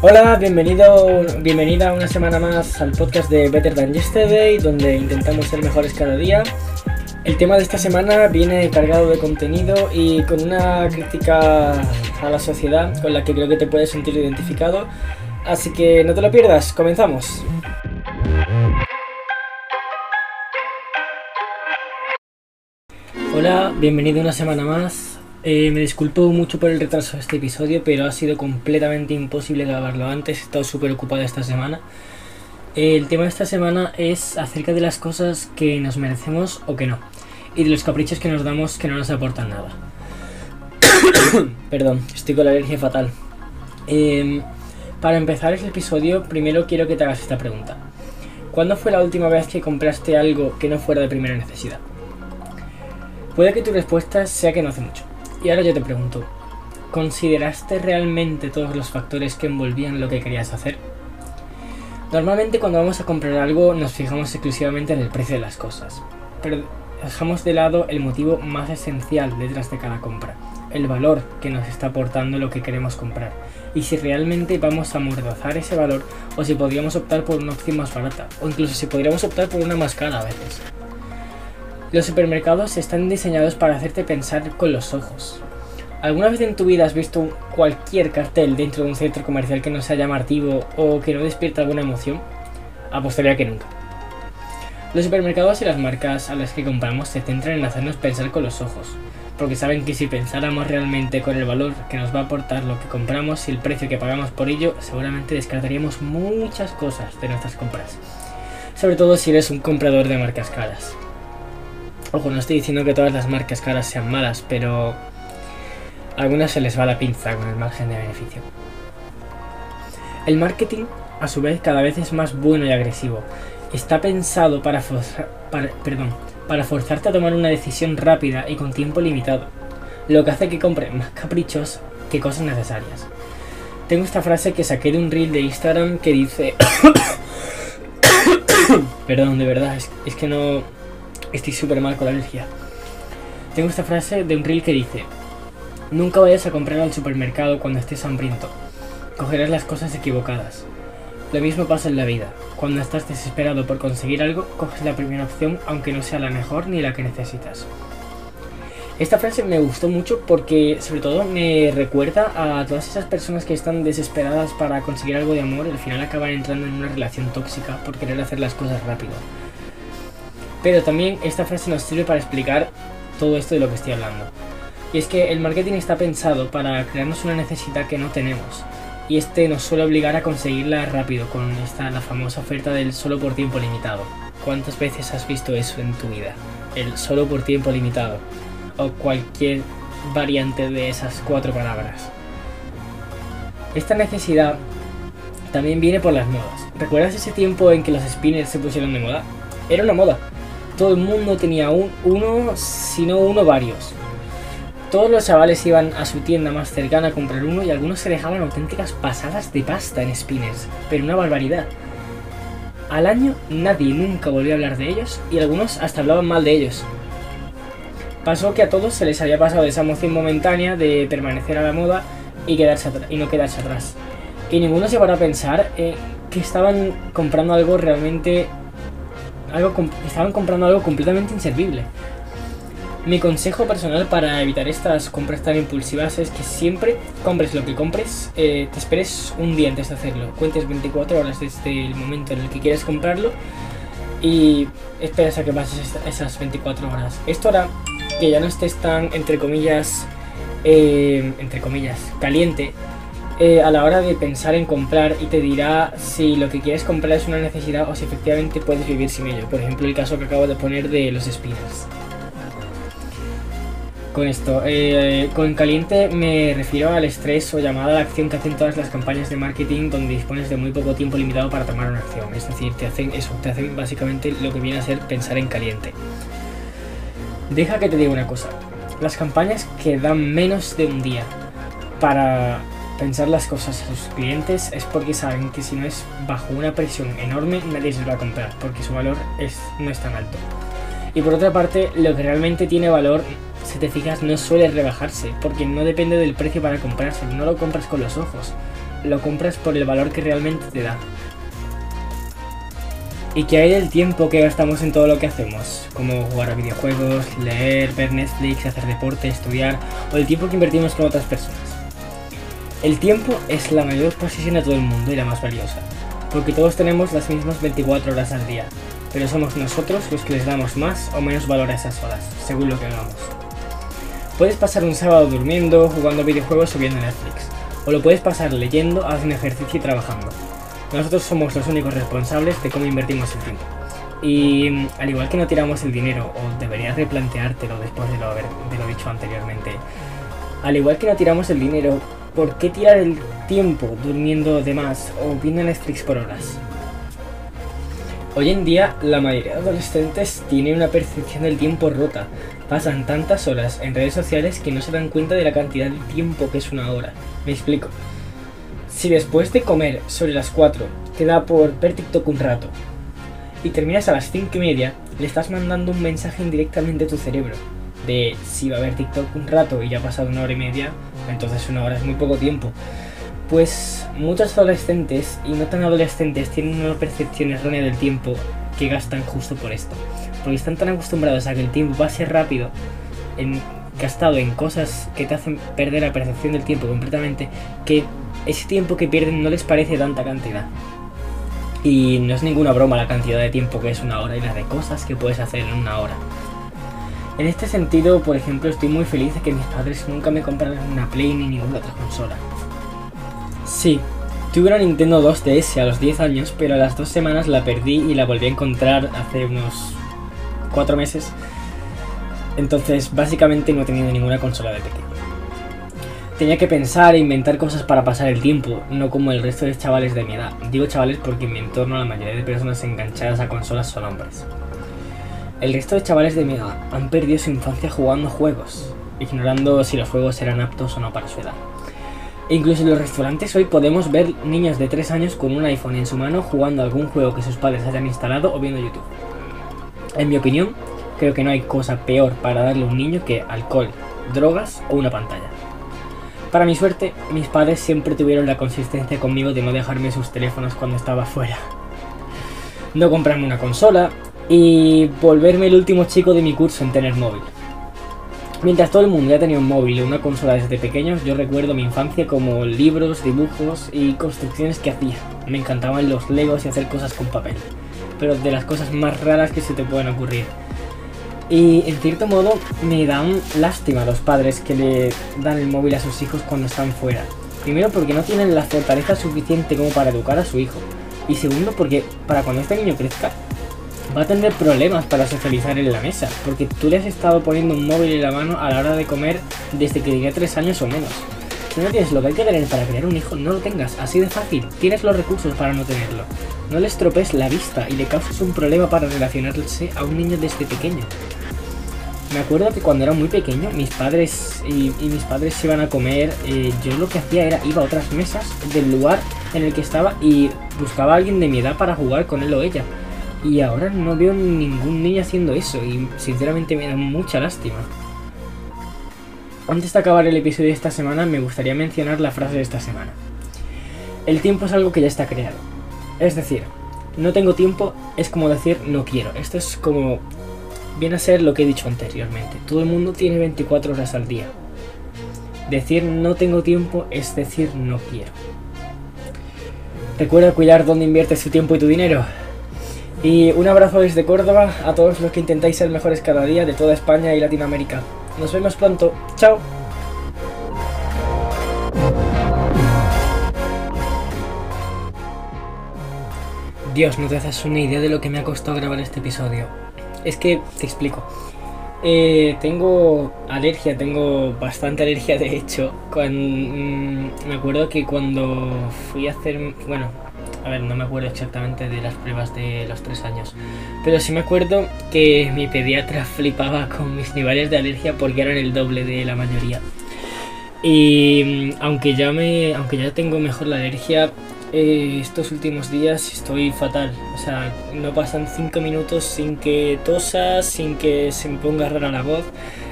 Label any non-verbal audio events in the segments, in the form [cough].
Hola, bienvenido, bienvenida una semana más al podcast de Better Than Yesterday, donde intentamos ser mejores cada día. El tema de esta semana viene cargado de contenido y con una crítica a la sociedad con la que creo que te puedes sentir identificado. Así que no te lo pierdas, comenzamos. Hola, bienvenido una semana más. Eh, me disculpo mucho por el retraso de este episodio, pero ha sido completamente imposible grabarlo antes. He estado súper ocupado esta semana. El tema de esta semana es acerca de las cosas que nos merecemos o que no. Y de los caprichos que nos damos que no nos aportan nada. [coughs] Perdón, estoy con la alergia fatal. Em, para empezar el episodio, primero quiero que te hagas esta pregunta. ¿Cuándo fue la última vez que compraste algo que no fuera de primera necesidad? Puede que tu respuesta sea que no hace mucho. Y ahora yo te pregunto, ¿consideraste realmente todos los factores que envolvían lo que querías hacer? Normalmente cuando vamos a comprar algo nos fijamos exclusivamente en el precio de las cosas, pero dejamos de lado el motivo más esencial detrás de cada compra, el valor que nos está aportando lo que queremos comprar, y si realmente vamos a amordazar ese valor o si podríamos optar por una opción más barata, o incluso si podríamos optar por una más cara a veces. Los supermercados están diseñados para hacerte pensar con los ojos. ¿Alguna vez en tu vida has visto cualquier cartel dentro de un centro comercial que no sea llamativo o que no despierta alguna emoción? Apostaría que nunca. Los supermercados y las marcas a las que compramos se centran en hacernos pensar con los ojos, porque saben que si pensáramos realmente con el valor que nos va a aportar lo que compramos y el precio que pagamos por ello, seguramente descartaríamos muchas cosas de nuestras compras. Sobre todo si eres un comprador de marcas caras. Ojo, no estoy diciendo que todas las marcas caras sean malas, pero a algunas se les va la pinza con el margen de beneficio. El marketing, a su vez, cada vez es más bueno y agresivo. Está pensado para, perdón, para forzarte a tomar una decisión rápida y con tiempo limitado, lo que hace que compre más caprichos que cosas necesarias. Tengo esta frase que saqué de un reel de Instagram que dice... [coughs] [coughs] perdón, de verdad, es que no, Estoy súper mal con la alergia. Tengo esta frase de un reel que dice, Nunca vayas a comprar al supermercado cuando estés hambriento. Cogerás las cosas equivocadas. Lo mismo pasa en la vida. Cuando estás desesperado por conseguir algo, coges la primera opción aunque no sea la mejor ni la que necesitas. Esta frase me gustó mucho porque sobre todo me recuerda a todas esas personas que están desesperadas para conseguir algo de amor y al final acaban entrando en una relación tóxica por querer hacer las cosas rápido. Pero también esta frase nos sirve para explicar todo esto de lo que estoy hablando. Y es que el marketing está pensado para crearnos una necesidad que no tenemos. Y este nos suele obligar a conseguirla rápido con esta la famosa oferta del solo por tiempo limitado. ¿Cuántas veces has visto eso en tu vida? El solo por tiempo limitado. O cualquier variante de esas cuatro palabras. Esta necesidad también viene por las modas. ¿Recuerdas ese tiempo en que los spinners se pusieron de moda? Era una moda todo el mundo tenía un, uno, si no uno, varios. Todos los chavales iban a su tienda más cercana a comprar uno y algunos se dejaban auténticas pasadas de pasta en spinners, pero una barbaridad. Al año nadie nunca volvió a hablar de ellos y algunos hasta hablaban mal de ellos. Pasó que a todos se les había pasado esa emoción momentánea de permanecer a la moda y, quedarse y no quedarse atrás. Y ninguno se paró a pensar eh, que estaban comprando algo realmente algo, estaban comprando algo completamente inservible. Mi consejo personal para evitar estas compras tan impulsivas es que siempre compres lo que compres, eh, te esperes un día antes de hacerlo, cuentes 24 horas desde el momento en el que quieres comprarlo y esperas a que pases esas 24 horas. Esto hará que ya no estés tan, entre comillas, eh, entre comillas, caliente eh, a la hora de pensar en comprar y te dirá si lo que quieres comprar es una necesidad o si efectivamente puedes vivir sin ello. Por ejemplo, el caso que acabo de poner de los spinners. Con esto, eh, con caliente me refiero al estrés o llamada a la acción que hacen todas las campañas de marketing donde dispones de muy poco tiempo limitado para tomar una acción. Es decir, te hacen eso, te hacen básicamente lo que viene a ser pensar en caliente. Deja que te diga una cosa. Las campañas que dan menos de un día para pensar las cosas a sus clientes es porque saben que si no es bajo una presión enorme nadie se lo va a comprar porque su valor es, no es tan alto. Y por otra parte, lo que realmente tiene valor, si te fijas, no suele rebajarse porque no depende del precio para comprarse, no lo compras con los ojos. lo compras por el valor que realmente te da. ¿Y qué hay del tiempo que gastamos en todo lo que hacemos? Como jugar a videojuegos, leer, ver Netflix, hacer deporte, estudiar, o el tiempo que invertimos con otras personas. El tiempo es la mayor posesión de todo el mundo y la más valiosa, porque todos tenemos las mismas 24 horas al día, pero somos nosotros los que les damos más o menos valor a esas horas, según lo que hagamos. Puedes pasar un sábado durmiendo, jugando videojuegos o viendo Netflix, o lo puedes pasar leyendo, haciendo ejercicio y trabajando. Nosotros somos los únicos responsables de cómo invertimos el tiempo. Y al igual que no tiramos el dinero, o deberías replanteártelo después de lo, de lo dicho anteriormente, al igual que no tiramos el dinero, ¿por qué tirar el tiempo durmiendo de más o viendo Netflix por horas? Hoy en día la mayoría de adolescentes tiene una percepción del tiempo rota. Pasan tantas horas en redes sociales que no se dan cuenta de la cantidad de tiempo que es una hora. Me explico. Si después de comer sobre las 4 te da por ver TikTok un rato y terminas a las 5 y media, le estás mandando un mensaje indirectamente a tu cerebro de si va a ver TikTok un rato y ya ha pasado una hora y media, entonces una hora es muy poco tiempo. Pues muchos adolescentes y no tan adolescentes tienen una percepción errónea del tiempo que gastan justo por esto. Porque están tan acostumbrados a que el tiempo pase rápido, en, gastado en cosas que te hacen perder la percepción del tiempo completamente, que ese tiempo que pierden no les parece tanta cantidad. Y no es ninguna broma la cantidad de tiempo que es una hora y la de cosas que puedes hacer en una hora. En este sentido, por ejemplo, estoy muy feliz de que mis padres nunca me compraran una Play ni ninguna otra consola. Sí, tuve una Nintendo 2DS a los 10 años, pero a las dos semanas la perdí y la volví a encontrar hace unos 4 meses. Entonces, básicamente no he tenido ninguna consola de pequeño. Tenía que pensar e inventar cosas para pasar el tiempo, no como el resto de chavales de mi edad. Digo chavales porque en mi entorno la mayoría de personas enganchadas a consolas son hombres. El resto de chavales de mi edad han perdido su infancia jugando juegos, ignorando si los juegos eran aptos o no para su edad. E incluso en los restaurantes hoy podemos ver niños de 3 años con un iPhone en su mano jugando algún juego que sus padres hayan instalado o viendo YouTube. En mi opinión, creo que no hay cosa peor para darle a un niño que alcohol, drogas o una pantalla. Para mi suerte, mis padres siempre tuvieron la consistencia conmigo de no dejarme sus teléfonos cuando estaba fuera. No comprarme una consola y volverme el último chico de mi curso en tener móvil. Mientras todo el mundo ya tenía un móvil y una consola desde pequeños, yo recuerdo mi infancia como libros, dibujos y construcciones que hacía. Me encantaban los legos y hacer cosas con papel, pero de las cosas más raras que se te pueden ocurrir. Y en cierto modo me dan lástima los padres que le dan el móvil a sus hijos cuando están fuera. Primero porque no tienen la fortaleza suficiente como para educar a su hijo. Y segundo porque para cuando este niño crezca va a tener problemas para socializar en la mesa. Porque tú le has estado poniendo un móvil en la mano a la hora de comer desde que tenía 3 años o menos. Si no tienes lo que hay que tener para crear un hijo, no lo tengas, así de fácil. Tienes los recursos para no tenerlo. No le estropees la vista y le causes un problema para relacionarse a un niño desde pequeño. Me acuerdo que cuando era muy pequeño, mis padres y, mis padres se iban a comer. Eh, yo lo que hacía era iba a otras mesas del lugar en el que estaba y buscaba a alguien de mi edad para jugar con él o ella. Y ahora no veo ningún niño haciendo eso y sinceramente me da mucha lástima. Antes de acabar el episodio de esta semana, me gustaría mencionar la frase de esta semana. El tiempo es algo que ya está creado. Es decir, no tengo tiempo es como decir no quiero. Esto es como viene a ser lo que he dicho anteriormente. Todo el mundo tiene 24 horas al día. Decir no tengo tiempo es decir no quiero. Recuerda cuidar dónde inviertes tu tiempo y tu dinero. Y un abrazo desde Córdoba a todos los que intentáis ser mejores cada día de toda España y Latinoamérica. Nos vemos pronto. Chao. Dios, no te haces una idea de lo que me ha costado grabar este episodio. Es que te explico. Eh, tengo alergia, tengo bastante alergia de hecho. Mm, me acuerdo que cuando fui a hacer, bueno, a ver, no me acuerdo exactamente de las pruebas de los tres años, pero sí me acuerdo que mi pediatra [laughs] flipaba con mis niveles de alergia porque eran el doble de la mayoría. Y mm, aunque ya me, aunque ya tengo mejor la alergia, eh, estos últimos días estoy fatal. O sea, no pasan 5 minutos sin que tosa, sin que se me ponga rara la voz.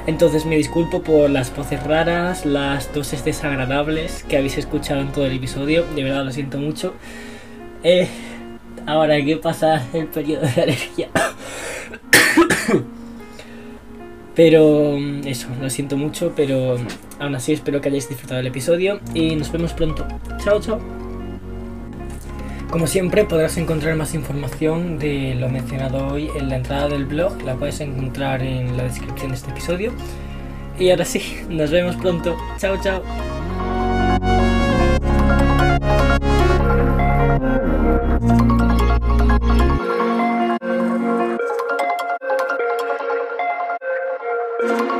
Entonces me disculpo por las voces raras, las toses desagradables que habéis escuchado en todo el episodio. De verdad lo siento mucho. Eh, ahora que pasar el periodo de alergia. Pero mm, eso, lo siento mucho, pero aún así espero que hayáis disfrutado del episodio y nos vemos pronto. Chao, chao. Como siempre podrás encontrar más información de lo mencionado hoy en la entrada del blog, la puedes encontrar en la descripción de este episodio. Y ahora sí, nos vemos pronto. Chao, chao. thank you.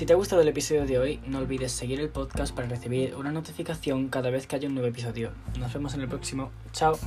Si te ha gustado el episodio de hoy, no olvides seguir el podcast para recibir una notificación cada vez que haya un nuevo episodio. Nos vemos en el próximo. Chao.